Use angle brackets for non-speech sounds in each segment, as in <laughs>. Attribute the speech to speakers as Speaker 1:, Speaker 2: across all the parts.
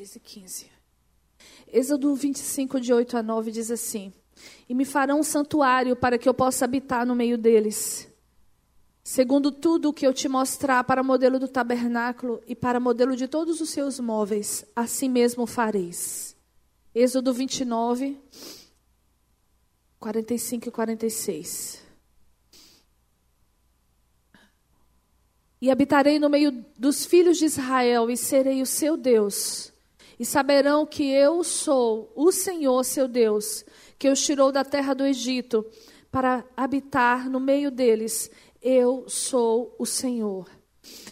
Speaker 1: 10 e 15. Êxodo 25, de 8 a 9, diz assim: E me farão um santuário para que eu possa habitar no meio deles. Segundo tudo o que eu te mostrar para modelo do tabernáculo e para modelo de todos os seus móveis, assim mesmo fareis. Êxodo 29, 45 e 46. E habitarei no meio dos filhos de Israel e serei o seu Deus. E saberão que eu sou o Senhor, seu Deus, que os tirou da terra do Egito para habitar no meio deles. Eu sou o Senhor.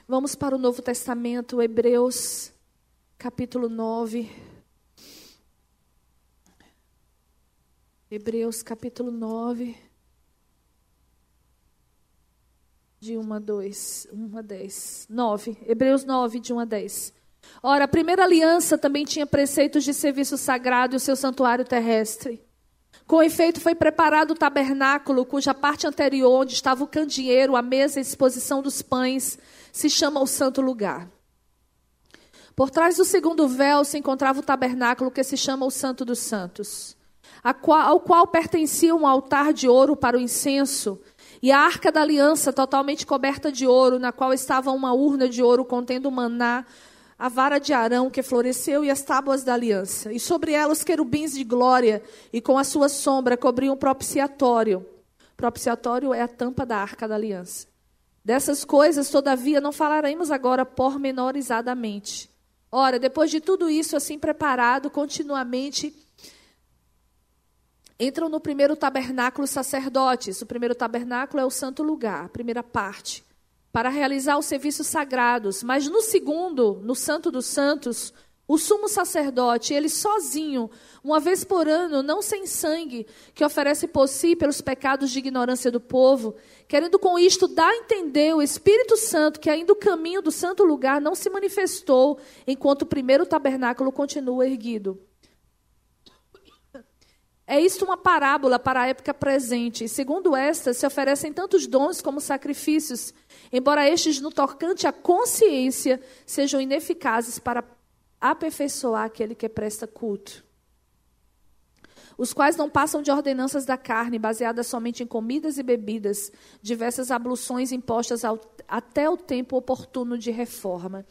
Speaker 1: Vamos para o Novo Testamento, Hebreus, capítulo 9. Hebreus, capítulo 9. De 1 a 2, 1 a 10. 9. Hebreus 9, de 1 a 10. Ora, a primeira aliança também tinha preceitos de serviço sagrado e o seu santuário terrestre. Com efeito, foi preparado o tabernáculo, cuja parte anterior, onde estava o candeeiro, a mesa e a exposição dos pães, se chama o santo lugar. Por trás do segundo véu se encontrava o tabernáculo, que se chama o Santo dos Santos, ao qual pertencia um altar de ouro para o incenso e a arca da aliança, totalmente coberta de ouro, na qual estava uma urna de ouro contendo maná, a vara de Arão que floresceu e as tábuas da aliança. E sobre ela os querubins de glória, e com a sua sombra cobriam o propiciatório. Propiciatório é a tampa da arca da aliança. Dessas coisas, todavia, não falaremos agora pormenorizadamente. Ora, depois de tudo isso assim preparado, continuamente entram no primeiro tabernáculo sacerdotes. O primeiro tabernáculo é o santo lugar, a primeira parte, para realizar os serviços sagrados. Mas no segundo, no Santo dos Santos, o sumo sacerdote, ele sozinho, uma vez por ano, não sem sangue, que oferece por si pelos pecados de ignorância do povo, querendo com isto dar a entender o Espírito Santo que ainda o caminho do santo lugar não se manifestou, enquanto o primeiro tabernáculo continua erguido. É isto uma parábola para a época presente. Segundo esta, se oferecem tantos dons como sacrifícios, embora estes, no tocante à consciência, sejam ineficazes para aperfeiçoar aquele que presta culto. Os quais não passam de ordenanças da carne, baseadas somente em comidas e bebidas, diversas abluções impostas ao, até o tempo oportuno de reforma.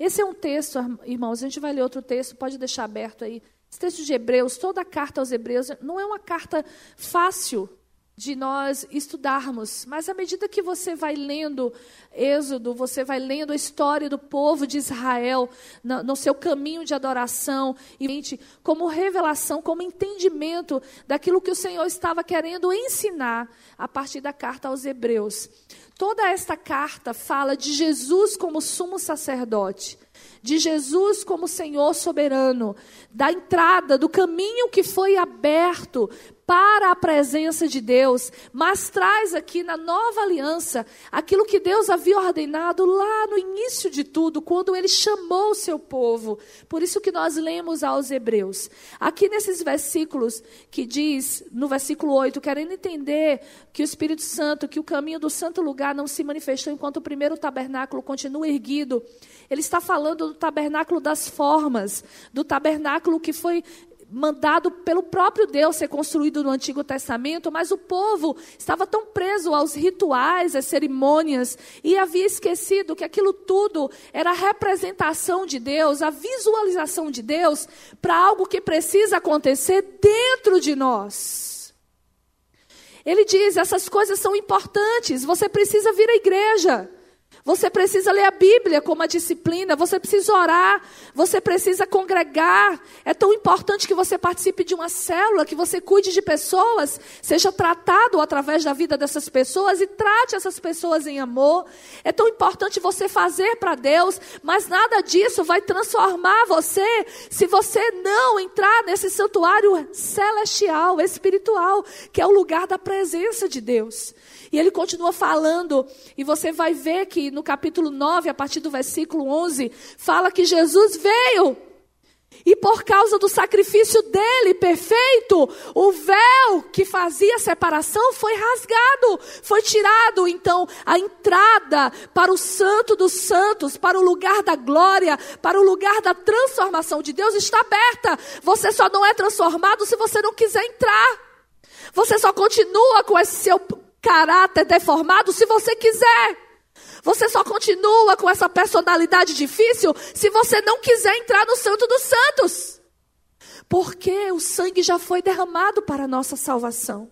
Speaker 1: Esse é um texto, irmãos, a gente vai ler outro texto, pode deixar aberto aí, esse texto de Hebreus, toda a carta aos Hebreus, não é uma carta fácil de nós estudarmos, mas à medida que você vai lendo Êxodo, você vai lendo a história do povo de Israel no, no seu caminho de adoração, e como revelação, como entendimento daquilo que o Senhor estava querendo ensinar a partir da carta aos Hebreus. Toda esta carta fala de Jesus como sumo sacerdote de Jesus como Senhor soberano, da entrada, do caminho que foi aberto para a presença de Deus, mas traz aqui na nova aliança aquilo que Deus havia ordenado lá no início de tudo, quando ele chamou o seu povo. Por isso que nós lemos aos Hebreus. Aqui nesses versículos que diz, no versículo 8, querendo entender que o Espírito Santo, que o caminho do santo lugar não se manifestou enquanto o primeiro tabernáculo continua erguido. Ele está falando do tabernáculo das formas, do tabernáculo que foi mandado pelo próprio Deus ser construído no Antigo Testamento, mas o povo estava tão preso aos rituais, às cerimônias, e havia esquecido que aquilo tudo era a representação de Deus, a visualização de Deus para algo que precisa acontecer dentro de nós. Ele diz: essas coisas são importantes, você precisa vir à igreja. Você precisa ler a Bíblia como uma disciplina, você precisa orar, você precisa congregar. É tão importante que você participe de uma célula, que você cuide de pessoas, seja tratado através da vida dessas pessoas e trate essas pessoas em amor. É tão importante você fazer para Deus, mas nada disso vai transformar você se você não entrar nesse santuário celestial, espiritual, que é o lugar da presença de Deus. E ele continua falando, e você vai ver que no capítulo 9, a partir do versículo 11, fala que Jesus veio E por causa do sacrifício dele perfeito, o véu que fazia separação foi rasgado, foi tirado. Então, a entrada para o Santo dos Santos, para o lugar da glória, para o lugar da transformação de Deus está aberta. Você só não é transformado se você não quiser entrar. Você só continua com esse seu caráter deformado se você quiser. Você só continua com essa personalidade difícil se você não quiser entrar no Santo dos Santos. Porque o sangue já foi derramado para a nossa salvação.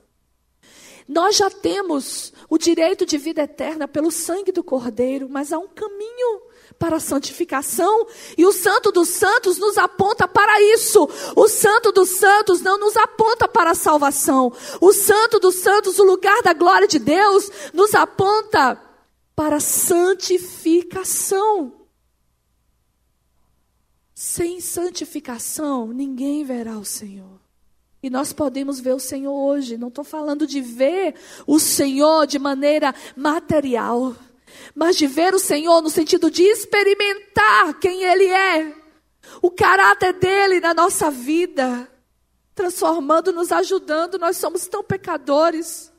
Speaker 1: Nós já temos o direito de vida eterna pelo sangue do Cordeiro, mas há um caminho para a santificação, e o Santo dos Santos nos aponta para isso. O Santo dos Santos não nos aponta para a salvação. O Santo dos Santos, o lugar da glória de Deus, nos aponta para santificação. Sem santificação, ninguém verá o Senhor. E nós podemos ver o Senhor hoje. Não estou falando de ver o Senhor de maneira material, mas de ver o Senhor no sentido de experimentar quem Ele é, o caráter dele na nossa vida, transformando, nos ajudando. Nós somos tão pecadores.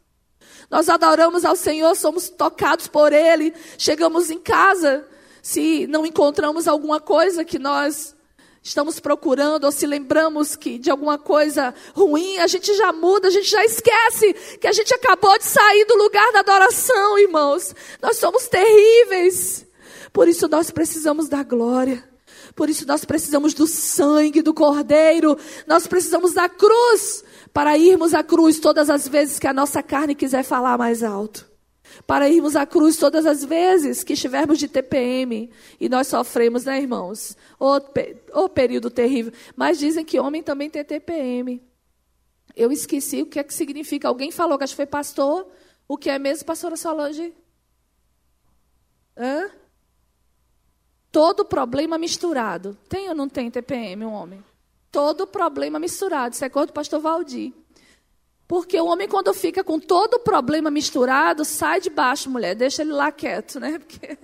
Speaker 1: Nós adoramos ao Senhor, somos tocados por Ele. Chegamos em casa, se não encontramos alguma coisa que nós estamos procurando, ou se lembramos que de alguma coisa ruim, a gente já muda, a gente já esquece que a gente acabou de sair do lugar da adoração, irmãos. Nós somos terríveis. Por isso nós precisamos da glória. Por isso nós precisamos do sangue do Cordeiro. Nós precisamos da cruz para irmos à cruz todas as vezes que a nossa carne quiser falar mais alto. Para irmos à cruz todas as vezes que estivermos de TPM e nós sofremos, né, irmãos? Oh, período terrível. Mas dizem que homem também tem TPM. Eu esqueci o que é que significa. Alguém falou que acho que foi pastor. O que é mesmo, pastora Solange? Hã? Todo problema misturado. Tem ou não tem TPM, um homem? todo problema misturado. Isso é coisa do pastor Valdir. Porque o homem, quando fica com todo o problema misturado, sai de baixo, mulher, deixa ele lá quieto, né? <laughs> Porque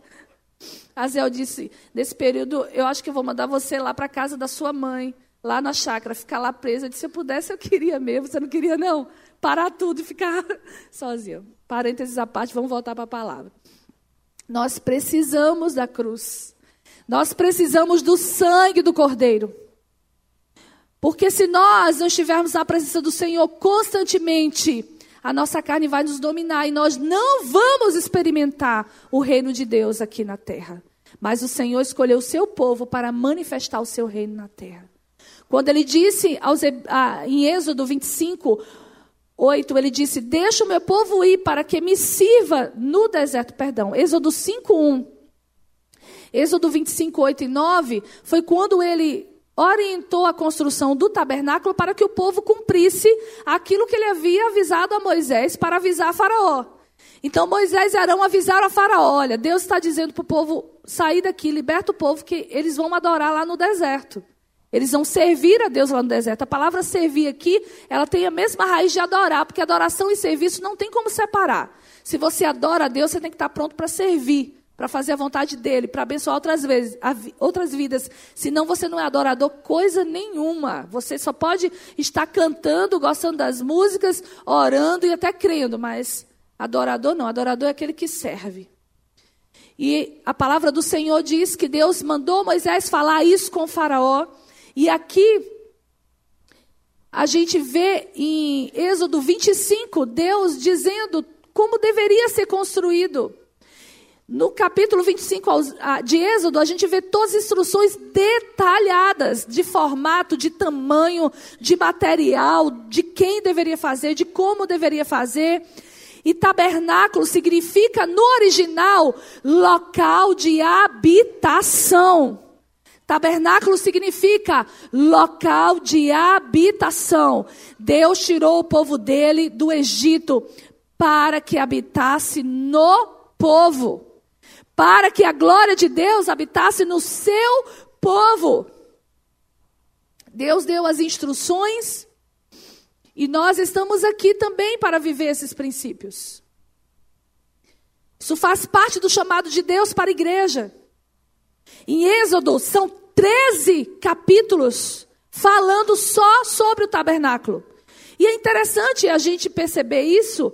Speaker 1: Azel disse: nesse período, eu acho que eu vou mandar você lá para casa da sua mãe, lá na chácara, ficar lá presa. Eu disse: se eu pudesse, eu queria mesmo. Você não queria, não? Parar tudo e ficar <laughs> sozinha. Parênteses à parte, vamos voltar para a palavra. Nós precisamos da cruz. Nós precisamos do sangue do Cordeiro. Porque se nós não estivermos na presença do Senhor constantemente, a nossa carne vai nos dominar e nós não vamos experimentar o reino de Deus aqui na terra. Mas o Senhor escolheu o seu povo para manifestar o seu reino na terra. Quando ele disse aos, em Êxodo 25, 8, ele disse: Deixa o meu povo ir para que me sirva no deserto. Perdão, Êxodo 5, 1. Êxodo 25, 8 e 9 foi quando ele orientou a construção do tabernáculo para que o povo cumprisse aquilo que ele havia avisado a Moisés para avisar a Faraó. Então Moisés e Arão avisaram a Faraó: olha, Deus está dizendo para o povo sair daqui, liberta o povo, que eles vão adorar lá no deserto. Eles vão servir a Deus lá no deserto. A palavra servir aqui, ela tem a mesma raiz de adorar, porque adoração e serviço não tem como separar. Se você adora a Deus, você tem que estar pronto para servir para fazer a vontade dele, para abençoar outras, vezes, outras vidas. Senão você não é adorador coisa nenhuma. Você só pode estar cantando, gostando das músicas, orando e até crendo, mas adorador não. Adorador é aquele que serve. E a palavra do Senhor diz que Deus mandou Moisés falar isso com Faraó. E aqui a gente vê em Êxodo 25 Deus dizendo como deveria ser construído no capítulo 25 de Êxodo, a gente vê todas as instruções detalhadas de formato, de tamanho, de material, de quem deveria fazer, de como deveria fazer. E tabernáculo significa, no original, local de habitação. Tabernáculo significa local de habitação. Deus tirou o povo dele do Egito para que habitasse no povo para que a glória de Deus habitasse no seu povo. Deus deu as instruções e nós estamos aqui também para viver esses princípios. Isso faz parte do chamado de Deus para a igreja. Em Êxodo, são 13 capítulos falando só sobre o tabernáculo. E é interessante a gente perceber isso,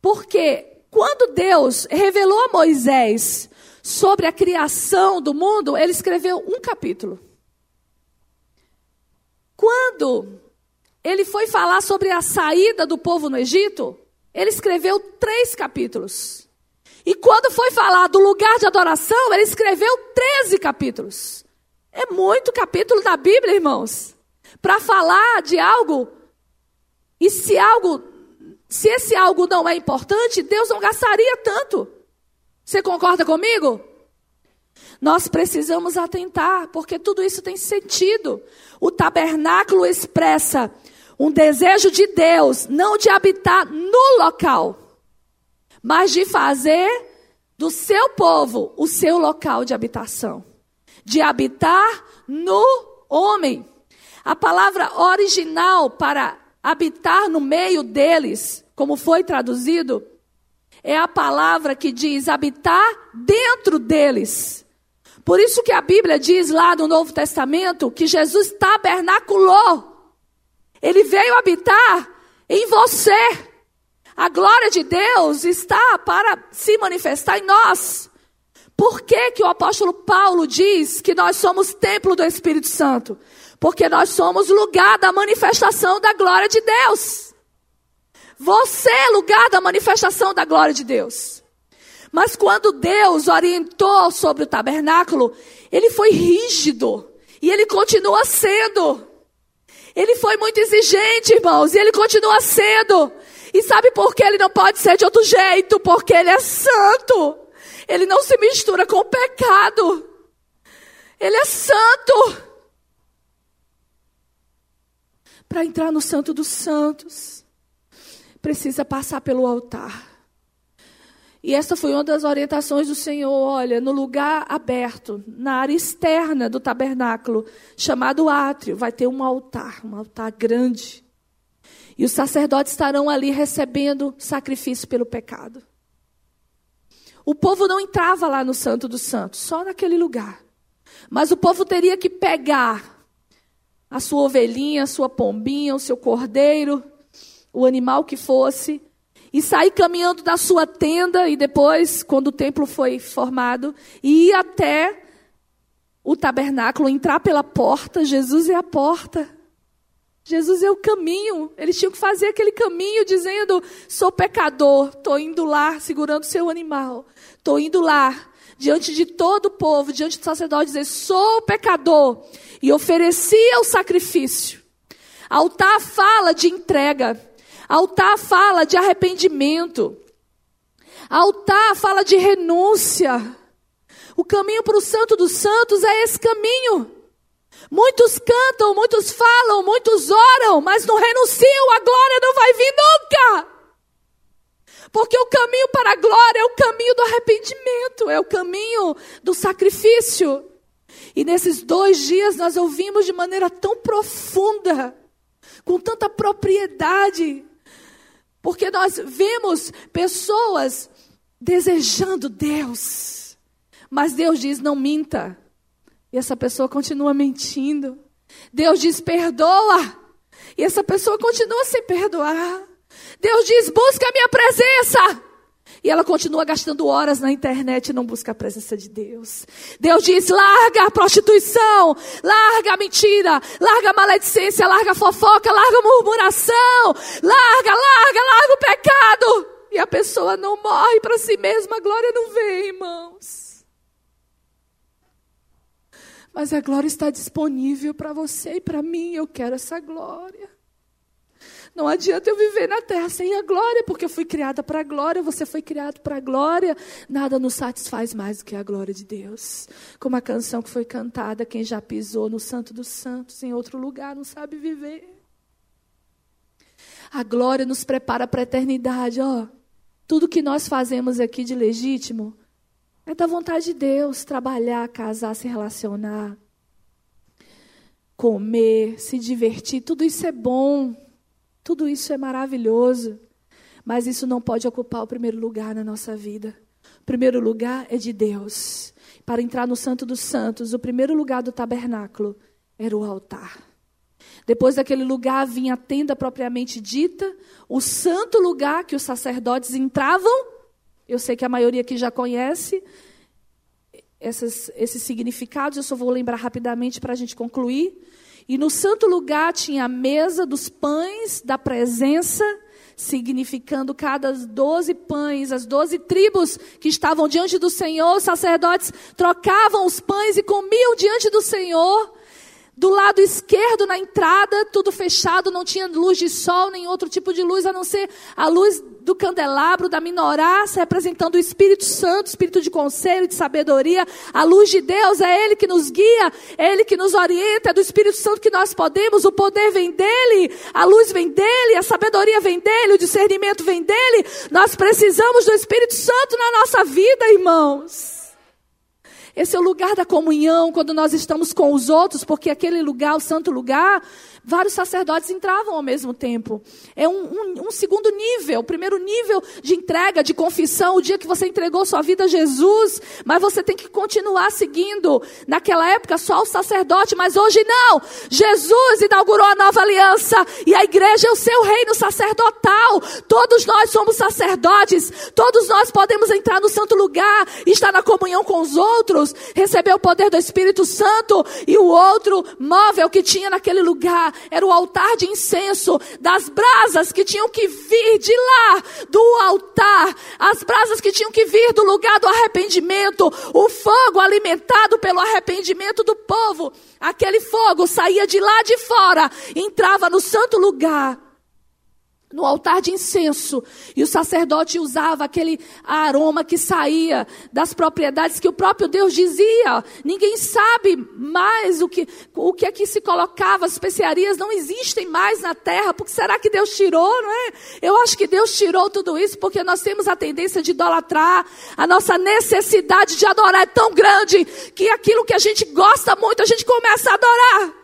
Speaker 1: porque quando Deus revelou a Moisés sobre a criação do mundo, ele escreveu um capítulo. Quando ele foi falar sobre a saída do povo no Egito, ele escreveu três capítulos. E quando foi falar do lugar de adoração, ele escreveu 13 capítulos. É muito capítulo da Bíblia, irmãos, para falar de algo. E se algo, se esse algo não é importante, Deus não gastaria tanto. Você concorda comigo? Nós precisamos atentar, porque tudo isso tem sentido. O tabernáculo expressa um desejo de Deus, não de habitar no local, mas de fazer do seu povo o seu local de habitação, de habitar no homem. A palavra original para habitar no meio deles, como foi traduzido, é a palavra que diz habitar dentro deles. Por isso que a Bíblia diz lá no Novo Testamento que Jesus tabernaculou. Ele veio habitar em você. A glória de Deus está para se manifestar em nós. Por que, que o apóstolo Paulo diz que nós somos templo do Espírito Santo? Porque nós somos lugar da manifestação da glória de Deus. Você é lugar da manifestação da glória de Deus. Mas quando Deus orientou sobre o tabernáculo, ele foi rígido. E ele continua sendo. Ele foi muito exigente, irmãos, e ele continua sendo. E sabe por que ele não pode ser de outro jeito? Porque ele é santo. Ele não se mistura com o pecado. Ele é santo. Para entrar no Santo dos Santos, precisa passar pelo altar. E essa foi uma das orientações do Senhor. Olha, no lugar aberto, na área externa do tabernáculo, chamado átrio, vai ter um altar, um altar grande. E os sacerdotes estarão ali recebendo sacrifício pelo pecado. O povo não entrava lá no Santo dos Santos, só naquele lugar. Mas o povo teria que pegar a sua ovelhinha, a sua pombinha, o seu cordeiro, o animal que fosse, e sair caminhando da sua tenda e depois, quando o templo foi formado, ir até o tabernáculo, entrar pela porta. Jesus é a porta. Jesus é o caminho. Eles tinham que fazer aquele caminho dizendo: sou pecador, estou indo lá segurando seu animal, estou indo lá diante de todo o povo, diante do sacerdote, dizer: sou pecador e oferecia o sacrifício. Altar fala de entrega. Altar fala de arrependimento. Altar fala de renúncia. O caminho para o Santo dos Santos é esse caminho. Muitos cantam, muitos falam, muitos oram, mas não renunciam, a glória não vai vir nunca. Porque o caminho para a glória é o caminho do arrependimento, é o caminho do sacrifício. E nesses dois dias nós ouvimos de maneira tão profunda, com tanta propriedade, porque nós vemos pessoas desejando Deus, mas Deus diz: não minta. E essa pessoa continua mentindo. Deus diz: perdoa. E essa pessoa continua sem perdoar. Deus diz: busca a minha presença. E ela continua gastando horas na internet e não busca a presença de Deus. Deus diz: larga a prostituição, larga a mentira, larga a maledicência, larga a fofoca, larga a murmuração, larga, larga, larga o pecado. E a pessoa não morre para si mesma, a glória não vem, irmãos. Mas a glória está disponível para você e para mim, eu quero essa glória. Não adianta eu viver na terra sem a glória, porque eu fui criada para a glória, você foi criado para a glória. Nada nos satisfaz mais do que a glória de Deus. Como a canção que foi cantada, quem já pisou no Santo dos Santos em outro lugar não sabe viver. A glória nos prepara para a eternidade, ó. Tudo que nós fazemos aqui de legítimo é da vontade de Deus, trabalhar, casar, se relacionar, comer, se divertir, tudo isso é bom. Tudo isso é maravilhoso, mas isso não pode ocupar o primeiro lugar na nossa vida. primeiro lugar é de Deus. Para entrar no Santo dos Santos, o primeiro lugar do tabernáculo era o altar. Depois daquele lugar vinha a tenda propriamente dita, o santo lugar que os sacerdotes entravam. Eu sei que a maioria aqui já conhece essas, esses significados, eu só vou lembrar rapidamente para a gente concluir. E no santo lugar tinha a mesa dos pães da presença, significando cada doze pães, as doze tribos que estavam diante do Senhor, os sacerdotes trocavam os pães e comiam diante do Senhor. Do lado esquerdo, na entrada, tudo fechado, não tinha luz de sol, nem outro tipo de luz, a não ser a luz do candelabro, da minorá, representando o Espírito Santo, Espírito de conselho, de sabedoria. A luz de Deus é Ele que nos guia, é Ele que nos orienta, é do Espírito Santo que nós podemos, o poder vem dEle, a luz vem dEle, a sabedoria vem dEle, o discernimento vem dEle. Nós precisamos do Espírito Santo na nossa vida, irmãos. Esse é o lugar da comunhão, quando nós estamos com os outros, porque aquele lugar, o santo lugar, vários sacerdotes entravam ao mesmo tempo. É um, um, um, segundo nível, o primeiro nível de entrega, de confissão, o dia que você entregou sua vida a Jesus, mas você tem que continuar seguindo. Naquela época só o sacerdote, mas hoje não. Jesus inaugurou a nova aliança e a igreja é o seu reino sacerdotal. Todos nós somos sacerdotes, todos nós podemos entrar no santo lugar, estar na comunhão com os outros recebeu o poder do Espírito Santo, e o outro móvel que tinha naquele lugar era o altar de incenso, das brasas que tinham que vir de lá, do altar, as brasas que tinham que vir do lugar do arrependimento, o fogo alimentado pelo arrependimento do povo, aquele fogo saía de lá de fora, entrava no santo lugar no altar de incenso, e o sacerdote usava aquele aroma que saía das propriedades que o próprio Deus dizia. Ninguém sabe mais o que o que aqui se colocava, as especiarias não existem mais na terra, porque será que Deus tirou, não é? Eu acho que Deus tirou tudo isso porque nós temos a tendência de idolatrar, a nossa necessidade de adorar é tão grande que aquilo que a gente gosta muito, a gente começa a adorar.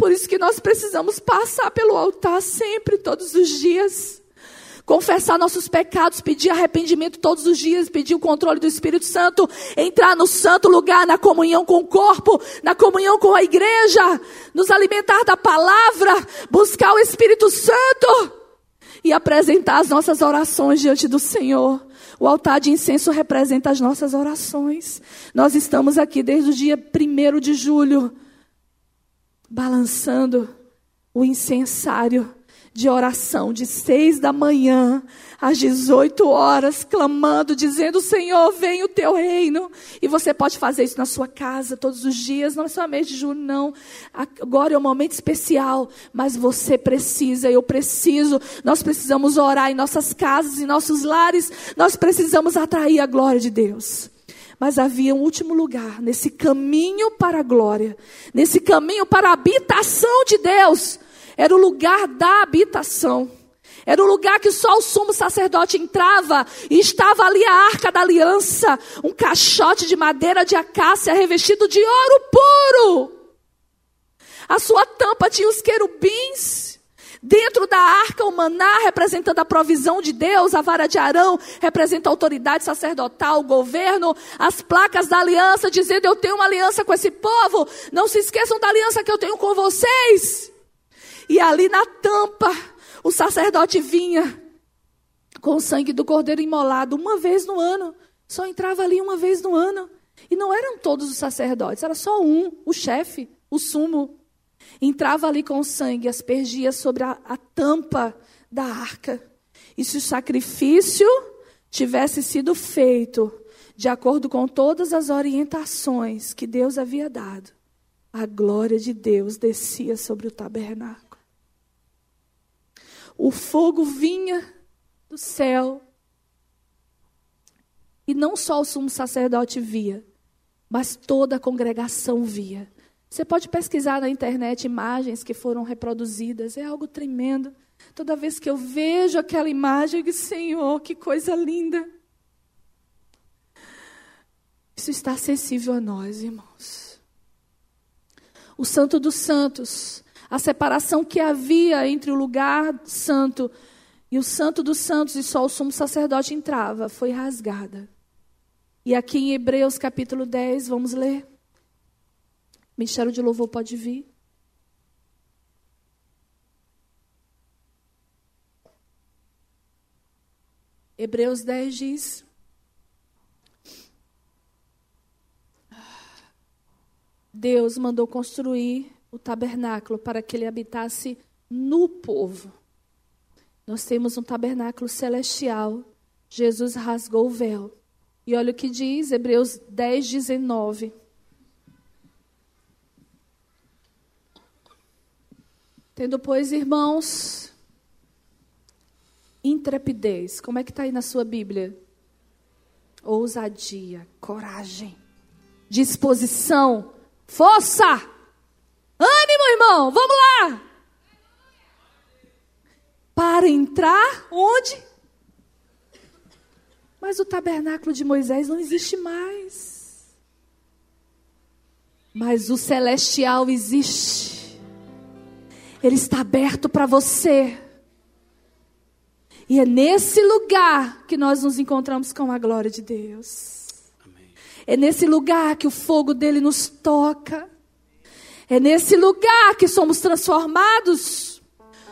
Speaker 1: Por isso que nós precisamos passar pelo altar sempre, todos os dias. Confessar nossos pecados, pedir arrependimento todos os dias, pedir o controle do Espírito Santo, entrar no santo lugar, na comunhão com o corpo, na comunhão com a igreja, nos alimentar da palavra, buscar o Espírito Santo e apresentar as nossas orações diante do Senhor. O altar de incenso representa as nossas orações. Nós estamos aqui desde o dia 1 de julho balançando o incensário de oração de seis da manhã às 18 horas, clamando, dizendo: Senhor, vem o teu reino. E você pode fazer isso na sua casa todos os dias, não é só mês de julho, não. Agora é um momento especial, mas você precisa, eu preciso, nós precisamos orar em nossas casas, em nossos lares, nós precisamos atrair a glória de Deus. Mas havia um último lugar nesse caminho para a glória, nesse caminho para a habitação de Deus. Era o lugar da habitação. Era o lugar que só o sumo sacerdote entrava e estava ali a arca da aliança, um caixote de madeira de acácia revestido de ouro puro. A sua tampa tinha os querubins Dentro da arca, o maná representando a provisão de Deus, a vara de Arão representa a autoridade sacerdotal, o governo, as placas da aliança, dizendo: Eu tenho uma aliança com esse povo, não se esqueçam da aliança que eu tenho com vocês. E ali na tampa, o sacerdote vinha com o sangue do cordeiro imolado uma vez no ano, só entrava ali uma vez no ano. E não eram todos os sacerdotes, era só um, o chefe, o sumo entrava ali com sangue, aspergia sobre a, a tampa da arca. E se o sacrifício tivesse sido feito de acordo com todas as orientações que Deus havia dado, a glória de Deus descia sobre o tabernáculo. O fogo vinha do céu. E não só o sumo sacerdote via, mas toda a congregação via. Você pode pesquisar na internet imagens que foram reproduzidas, é algo tremendo. Toda vez que eu vejo aquela imagem, eu digo, Senhor, que coisa linda. Isso está acessível a nós, irmãos. O Santo dos Santos, a separação que havia entre o lugar santo e o Santo dos Santos, e só o sumo sacerdote entrava, foi rasgada. E aqui em Hebreus capítulo 10, vamos ler. Ministério de Louvor pode vir. Hebreus 10 diz: Deus mandou construir o tabernáculo para que ele habitasse no povo. Nós temos um tabernáculo celestial. Jesus rasgou o véu. E olha o que diz Hebreus 10, 19. Tendo, pois, irmãos, intrepidez. Como é que está aí na sua Bíblia? Ousadia, coragem, disposição, força. Ânimo, irmão, vamos lá. Para entrar onde? Mas o tabernáculo de Moisés não existe mais. Mas o celestial existe. Ele está aberto para você. E é nesse lugar que nós nos encontramos com a glória de Deus. Amém. É nesse lugar que o fogo dele nos toca. É nesse lugar que somos transformados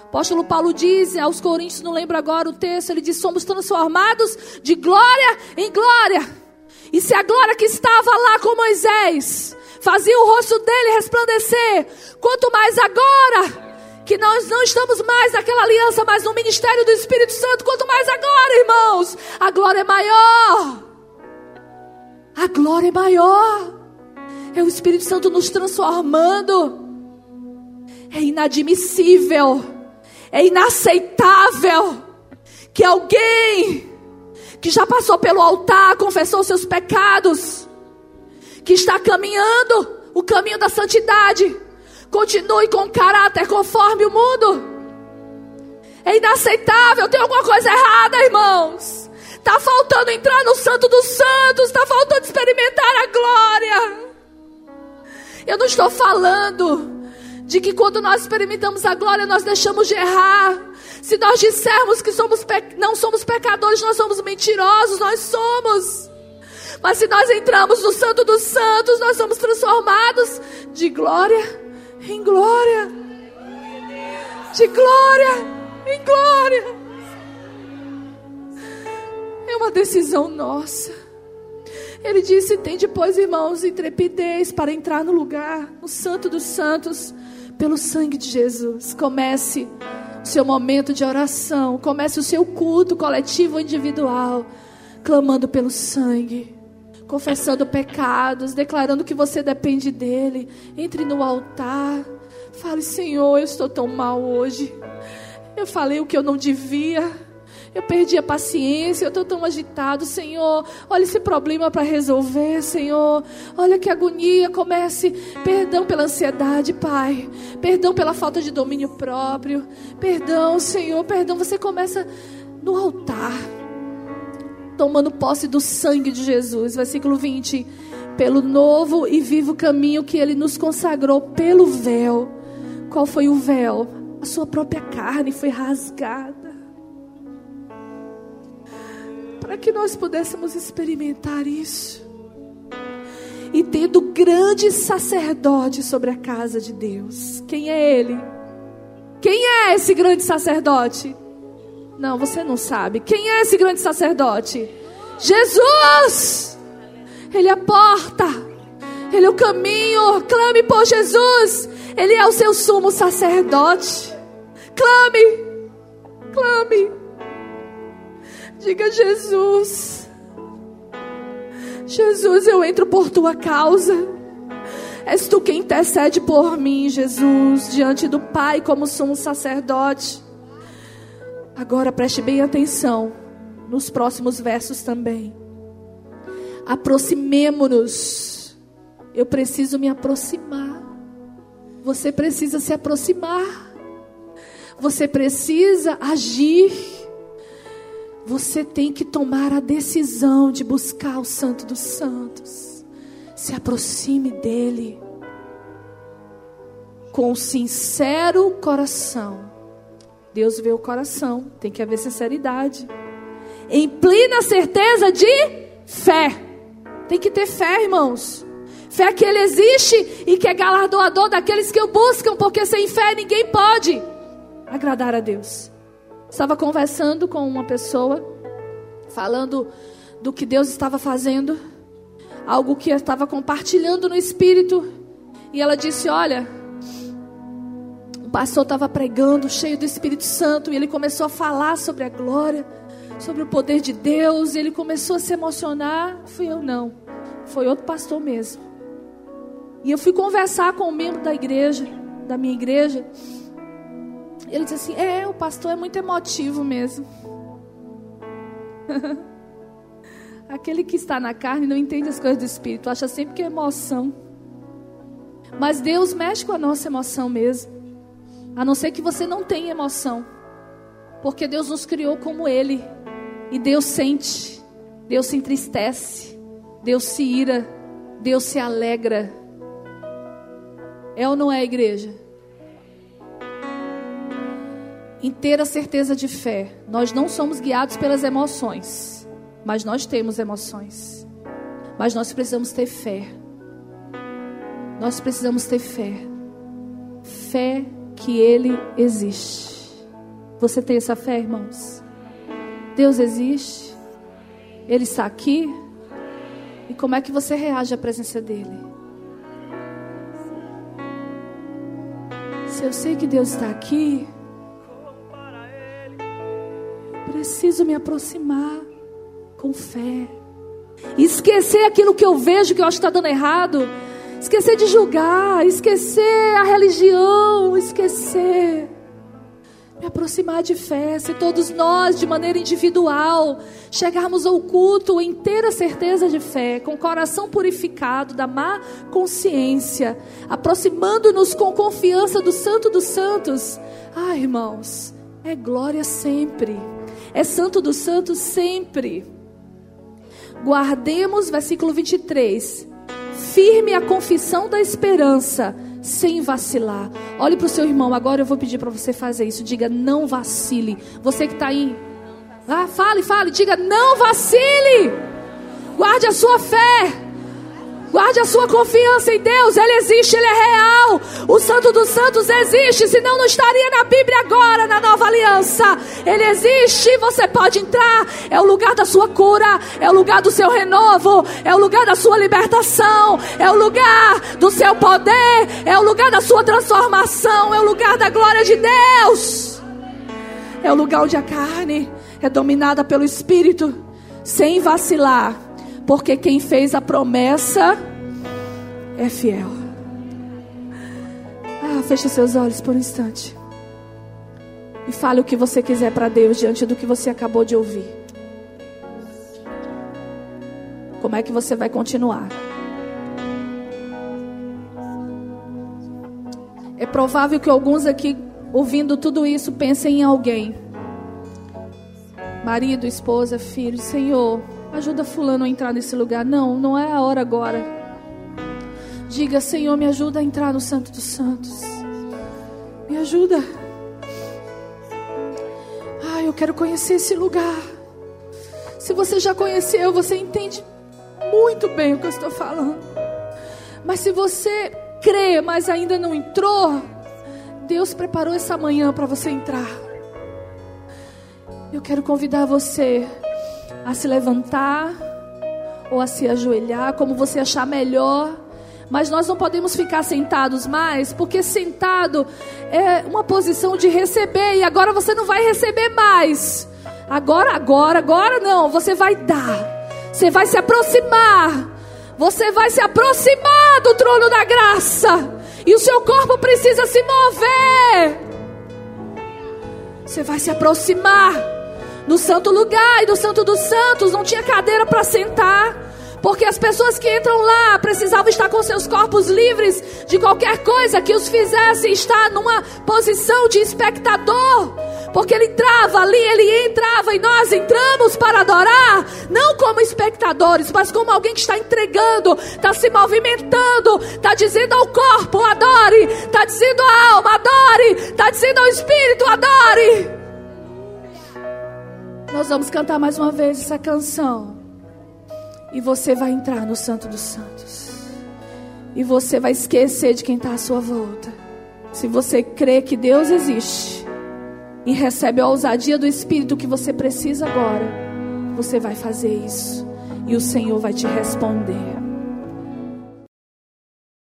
Speaker 1: apóstolo Paulo diz aos Coríntios, não lembro agora o texto, ele diz: somos transformados de glória em glória. E se a glória que estava lá com Moisés fazia o rosto dele resplandecer, quanto mais agora que nós não estamos mais naquela aliança, mas no ministério do Espírito Santo, quanto mais agora, irmãos, a glória é maior. A glória é maior. É o Espírito Santo nos transformando. É inadmissível é inaceitável que alguém que já passou pelo altar, confessou seus pecados, que está caminhando o caminho da santidade, continue com caráter conforme o mundo. É inaceitável, tem alguma coisa errada, irmãos. Está faltando entrar no Santo dos Santos, está faltando experimentar a glória. Eu não estou falando de que quando nós experimentamos a glória, nós deixamos de errar. Se nós dissermos que somos não somos pecadores, nós somos mentirosos, nós somos. Mas se nós entramos no Santo dos Santos, nós somos transformados de glória em glória. De glória em glória. É uma decisão nossa. Ele disse: Tem depois, irmãos, intrepidez para entrar no lugar, no Santo dos Santos pelo sangue de Jesus. Comece o seu momento de oração, comece o seu culto coletivo ou individual, clamando pelo sangue, confessando pecados, declarando que você depende dele. Entre no altar, fale: Senhor, eu estou tão mal hoje. Eu falei o que eu não devia. Eu perdi a paciência, eu estou tão agitado, Senhor. Olha esse problema para resolver, Senhor. Olha que agonia. Comece. Perdão pela ansiedade, Pai. Perdão pela falta de domínio próprio. Perdão, Senhor. Perdão. Você começa no altar, tomando posse do sangue de Jesus. Versículo 20. Pelo novo e vivo caminho que Ele nos consagrou pelo véu. Qual foi o véu? A sua própria carne foi rasgada para que nós pudéssemos experimentar isso. E tendo grande sacerdote sobre a casa de Deus. Quem é ele? Quem é esse grande sacerdote? Não, você não sabe. Quem é esse grande sacerdote? Jesus! Ele é a porta. Ele é o caminho. Clame por Jesus. Ele é o seu sumo sacerdote. Clame. Clame. Diga, Jesus. Jesus, eu entro por tua causa. És tu quem intercede por mim, Jesus, diante do Pai, como sumo sacerdote. Agora preste bem atenção nos próximos versos também. Aproximemo-nos. Eu preciso me aproximar. Você precisa se aproximar. Você precisa agir. Você tem que tomar a decisão de buscar o Santo dos Santos. Se aproxime dele com sincero coração. Deus vê o coração, tem que haver sinceridade. Em plena certeza de fé. Tem que ter fé, irmãos. Fé que Ele existe e que é galardoador daqueles que o buscam, porque sem fé ninguém pode agradar a Deus. Estava conversando com uma pessoa, falando do que Deus estava fazendo, algo que eu estava compartilhando no Espírito, e ela disse: Olha, o pastor estava pregando, cheio do Espírito Santo, e ele começou a falar sobre a glória, sobre o poder de Deus, e ele começou a se emocionar. Fui eu, não, foi outro pastor mesmo. E eu fui conversar com um membro da igreja, da minha igreja. Ele disse assim: É, o pastor é muito emotivo mesmo. <laughs> Aquele que está na carne não entende as coisas do espírito, acha sempre que é emoção. Mas Deus mexe com a nossa emoção mesmo. A não ser que você não tenha emoção. Porque Deus nos criou como Ele. E Deus sente, Deus se entristece, Deus se ira, Deus se alegra. É ou não é, igreja? Inteira certeza de fé. Nós não somos guiados pelas emoções, mas nós temos emoções. Mas nós precisamos ter fé. Nós precisamos ter fé. Fé que Ele existe. Você tem essa fé, irmãos? Deus existe. Ele está aqui. E como é que você reage à presença dEle? Se eu sei que Deus está aqui, preciso me aproximar com fé. Esquecer aquilo que eu vejo que eu acho que está dando errado. Esquecer de julgar, esquecer a religião, esquecer. Me aproximar de fé, se todos nós, de maneira individual, chegarmos ao culto em inteira certeza de fé, com o coração purificado da má consciência, aproximando-nos com confiança do Santo dos Santos, ah, irmãos, é glória sempre, é Santo dos Santos sempre. Guardemos, versículo 23, firme a confissão da esperança sem vacilar. Olhe para o seu irmão, agora eu vou pedir para você fazer isso. Diga, não vacile. Você que está aí, ah, fale, fale, diga, não vacile. Guarde a sua fé. Guarde a sua confiança em Deus, Ele existe, Ele é real. O Santo dos Santos existe, senão não estaria na Bíblia agora, na nova aliança. Ele existe, você pode entrar. É o lugar da sua cura, é o lugar do seu renovo, é o lugar da sua libertação, é o lugar do seu poder, é o lugar da sua transformação, é o lugar da glória de Deus. É o lugar onde a carne é dominada pelo Espírito, sem vacilar porque quem fez a promessa é fiel. Ah, feche seus olhos por um instante. E fale o que você quiser para Deus diante do que você acabou de ouvir. Como é que você vai continuar? É provável que alguns aqui, ouvindo tudo isso, pensem em alguém. Marido, esposa, filho, Senhor. Ajuda fulano a entrar nesse lugar. Não, não é a hora agora. Diga, Senhor, me ajuda a entrar no Santo dos Santos. Me ajuda. Ah, eu quero conhecer esse lugar. Se você já conheceu, você entende muito bem o que eu estou falando. Mas se você crê, mas ainda não entrou, Deus preparou essa manhã para você entrar. Eu quero convidar você a se levantar ou a se ajoelhar, como você achar melhor. Mas nós não podemos ficar sentados mais, porque sentado é uma posição de receber e agora você não vai receber mais. Agora, agora, agora não, você vai dar. Você vai se aproximar. Você vai se aproximar do trono da graça. E o seu corpo precisa se mover. Você vai se aproximar no santo lugar e do santo dos santos não tinha cadeira para sentar. Porque as pessoas que entram lá precisavam estar com seus corpos livres de qualquer coisa que os fizesse estar numa posição de espectador. Porque ele entrava ali, ele entrava e nós entramos para adorar, não como espectadores, mas como alguém que está entregando, está se movimentando, está dizendo ao corpo, adore, está dizendo à alma, adore, está dizendo ao espírito, adore. Nós vamos cantar mais uma vez essa canção. E você vai entrar no Santo dos Santos. E você vai esquecer de quem está à sua volta. Se você crê que Deus existe e recebe a ousadia do Espírito que você precisa agora, você vai fazer isso. E o Senhor vai te responder.